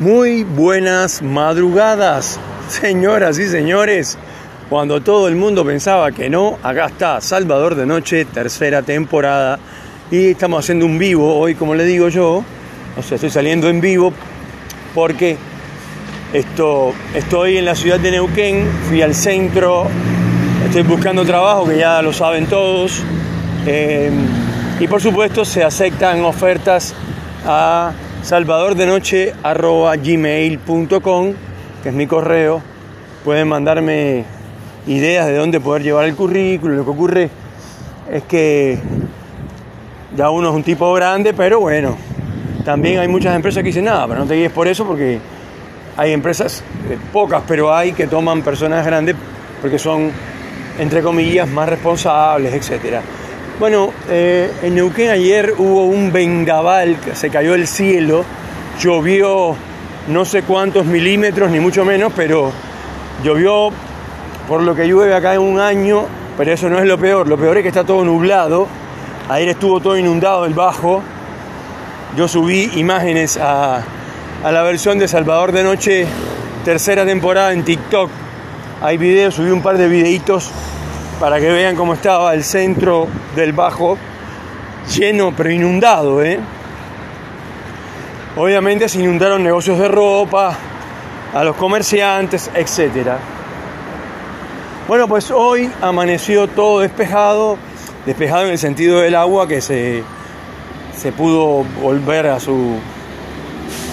Muy buenas madrugadas, señoras y señores. Cuando todo el mundo pensaba que no, acá está Salvador de Noche, tercera temporada. Y estamos haciendo un vivo hoy, como le digo yo. O sea, estoy saliendo en vivo porque esto, estoy en la ciudad de Neuquén, fui al centro, estoy buscando trabajo, que ya lo saben todos. Eh, y por supuesto se aceptan ofertas a salvadordenoche.gmail.com, que es mi correo. Pueden mandarme ideas de dónde poder llevar el currículum. Lo que ocurre es que ya uno es un tipo grande, pero bueno, también hay muchas empresas que dicen nada, pero no te guíes por eso porque hay empresas, eh, pocas, pero hay que toman personas grandes porque son, entre comillas, más responsables, etcétera. Bueno, eh, en Neuquén ayer hubo un vendaval, se cayó el cielo, llovió no sé cuántos milímetros, ni mucho menos, pero llovió por lo que llueve acá en un año, pero eso no es lo peor, lo peor es que está todo nublado, ayer estuvo todo inundado el bajo, yo subí imágenes a, a la versión de Salvador de Noche, tercera temporada en TikTok, hay videos, subí un par de videitos para que vean cómo estaba el centro del Bajo, lleno pero inundado. ¿eh? Obviamente se inundaron negocios de ropa, a los comerciantes, etc. Bueno, pues hoy amaneció todo despejado, despejado en el sentido del agua que se, se pudo volver a su,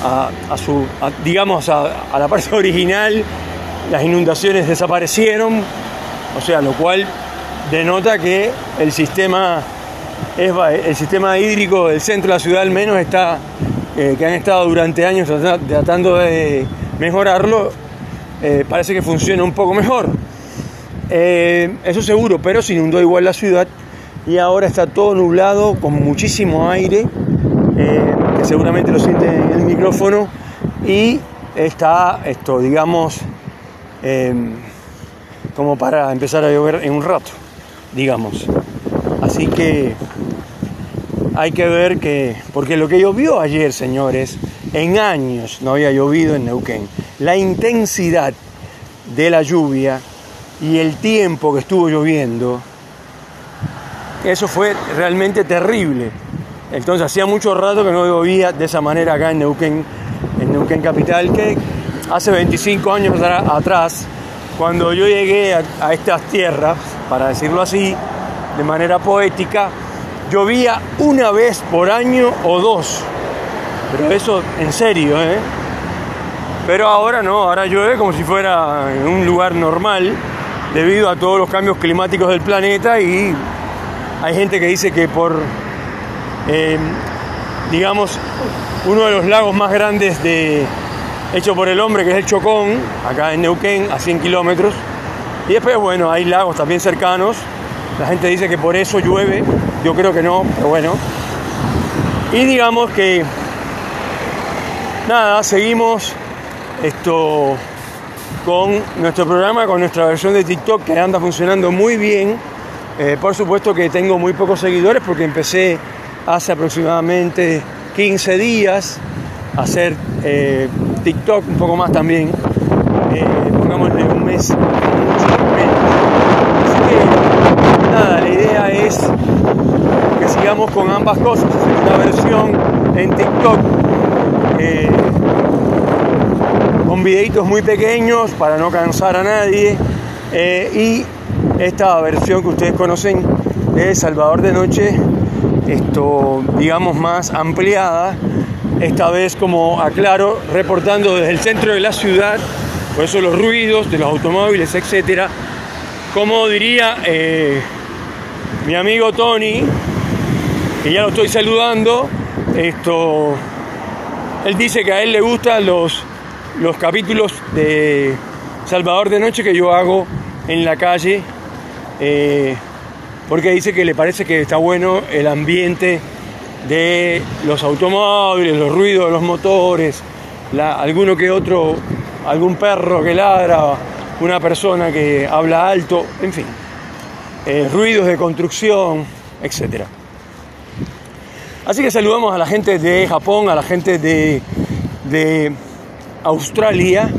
a, su digamos, a, a la parte original, las inundaciones desaparecieron, o sea, lo cual denota que el sistema, el sistema hídrico del centro de la ciudad al menos está, eh, que han estado durante años tratando de mejorarlo, eh, parece que funciona un poco mejor. Eh, eso seguro, pero se inundó igual la ciudad y ahora está todo nublado con muchísimo aire, que seguramente lo siente en el micrófono, y está esto, digamos, como para empezar a llover en un rato, digamos. Así que hay que ver que, porque lo que llovió ayer, señores, en años no había llovido en Neuquén, la intensidad de la lluvia y el tiempo que estuvo lloviendo, eso fue realmente terrible. Entonces hacía mucho rato que no llovía de esa manera acá en Neuquén, en Neuquén Capital, que hace 25 años atrás cuando yo llegué a, estas tierras, para decirlo así, de manera poética, llovía una vez por año o dos. Pero eso en serio, ¿eh? Pero ahora no, ahora llueve como si fuera en un lugar normal debido a todos los cambios climáticos del planeta y hay gente que dice que por, eh, digamos, uno de los lagos más grandes de, hecho por el hombre, que es el Chocón, acá en Neuquén, a 100 kilómetros. Y después, bueno, hay lagos también cercanos. La gente dice que por eso llueve. Yo creo que no, pero bueno. Y digamos que, nada, seguimos esto con nuestro programa, con nuestra versión de TikTok que anda funcionando muy bien. Eh, por supuesto que tengo muy pocos seguidores porque empecé hace aproximadamente 15 días a hacer eh, TikTok, un poco más también, eh, pongámosle un mes, Así que nada, la idea es que sigamos con ambas cosas, una versión en TikTok eh, con videitos muy pequeños para no cansar a nadie eh, y esta versión que ustedes conocen de Salvador de Noche, esto digamos más ampliada esta vez como aclaro, reportando desde el centro de la ciudad, por eso los ruidos de los automóviles, etcétera. Como diría eh, mi amigo Tony, que ya lo estoy saludando, esto, él dice que a él le gustan los, los capítulos de Salvador de Noche que yo hago en la calle, eh, porque dice que le parece que está bueno el ambiente de los automóviles, los ruidos de los motores, alguno que otro, algún perro que ladra, una persona que habla alto, en fin, eh, ruidos de construcción, etc. Así que saludamos a la gente de Japón, a la gente de, de Australia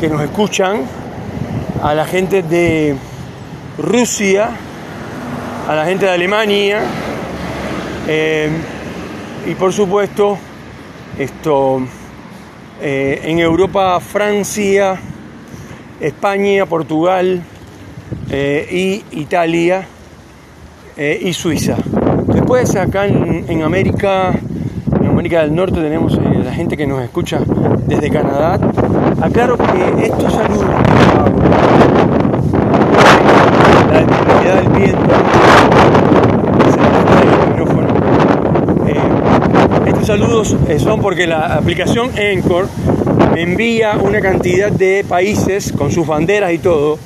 que nos escuchan, a la gente de Rusia, a la gente de Alemania eh, y por supuesto esto eh, en Europa, Francia, España, Portugal y Italia y Suiza. Después acá en América América del Norte tenemos eh, la gente que nos escucha desde Canadá. Aclaro que estos saludos la intensidad del viento, eh, estos saludos eh, son porque la aplicación Encore me envía una cantidad de países con sus banderas y todo,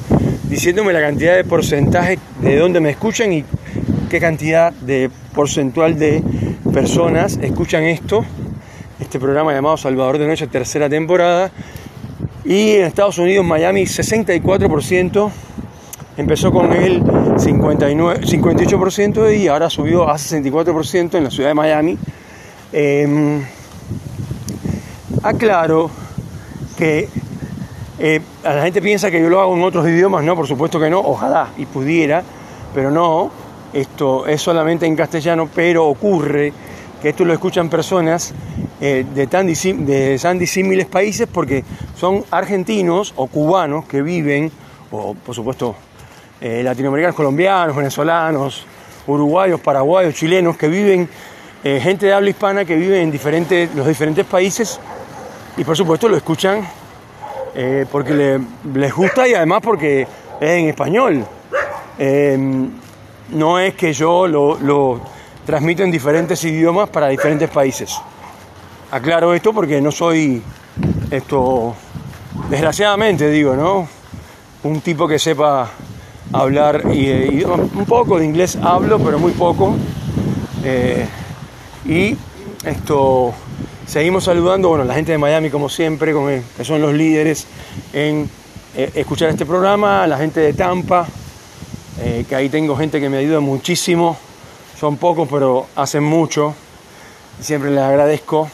diciéndome la cantidad de porcentaje de dónde me escuchan y qué cantidad de porcentual de personas escuchan esto, este programa llamado Salvador de Noche, tercera temporada. Y en Estados Unidos, Miami, 64%, empezó con el 59, 58% y ahora subió a 64% en la ciudad de Miami. Em, aclaro que eh, la gente piensa que yo lo hago en otros idiomas, no, por supuesto que no, ojalá y pudiera, pero no, esto es solamente en castellano, pero ocurre que esto lo escuchan personas eh, de, tan de tan disímiles países porque son argentinos o cubanos que viven, o por supuesto eh, latinoamericanos, colombianos, venezolanos, uruguayos, paraguayos, chilenos, que viven, eh, gente de habla hispana que vive en diferentes, los diferentes países y por supuesto lo escuchan porque les gusta y además porque es en español no es que yo lo, transmito en diferentes idiomas para diferentes países. Aclaro esto porque no soy esto, desgraciadamente digo, ¿no? Un tipo que sepa hablar y, un poco de inglés hablo, pero muy poco. Eh, y esto seguimos saludando, bueno, la gente de Miami como siempre, que son los líderes en eh, escuchar este programa, la gente de Tampa, eh, que ahí tengo gente que me ayuda muchísimo, son pocos pero hacen mucho, siempre les agradezco.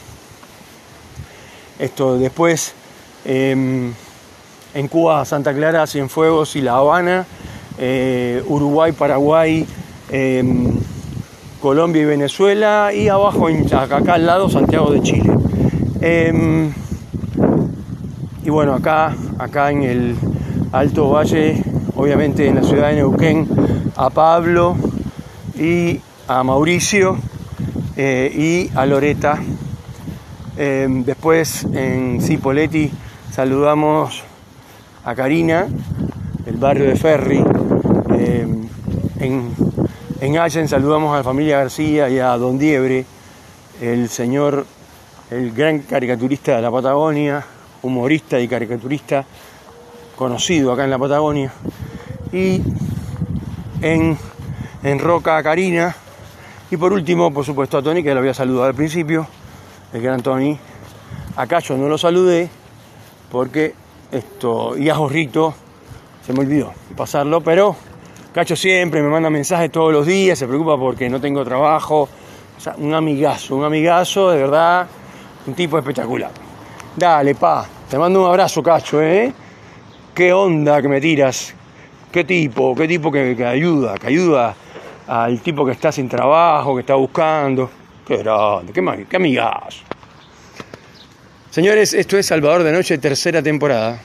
Esto después em, en Cuba, Santa Clara, Cienfuegos y La Habana, eh, Uruguay, Paraguay, em, Colombia y Venezuela y abajo, acá al lado, Santiago de Chile. Em, y bueno, acá, acá en el Alto Valle obviamente en la ciudad de Neuquén, a Pablo y a Mauricio eh, y a Loreta. Eh, después en Cipoletti saludamos a Karina, del barrio de Ferri. Eh, en, en Allen saludamos a la familia García y a Don Diebre, el señor, el gran caricaturista de la Patagonia, humorista y caricaturista conocido acá en la Patagonia y en, en Roca Karina. Y por último, por supuesto, a Tony, que lo había saludado al principio, el gran Tony. A Cacho no lo saludé porque esto, y a Jorrito se me olvidó pasarlo, pero Cacho siempre me manda mensajes todos los días, se preocupa porque no tengo trabajo. O sea, un amigazo, un amigazo, de verdad, un tipo espectacular. Dale, pa, te mando un abrazo, Cacho, ¿eh? ¿Qué onda que me tiras? ¿Qué tipo? ¿Qué tipo que, ayuda? Que ayuda al tipo que está sin trabajo, que está buscando. Qué grande, qué, qué amigas. Señores, esto es Salvador de Noche, tercera temporada.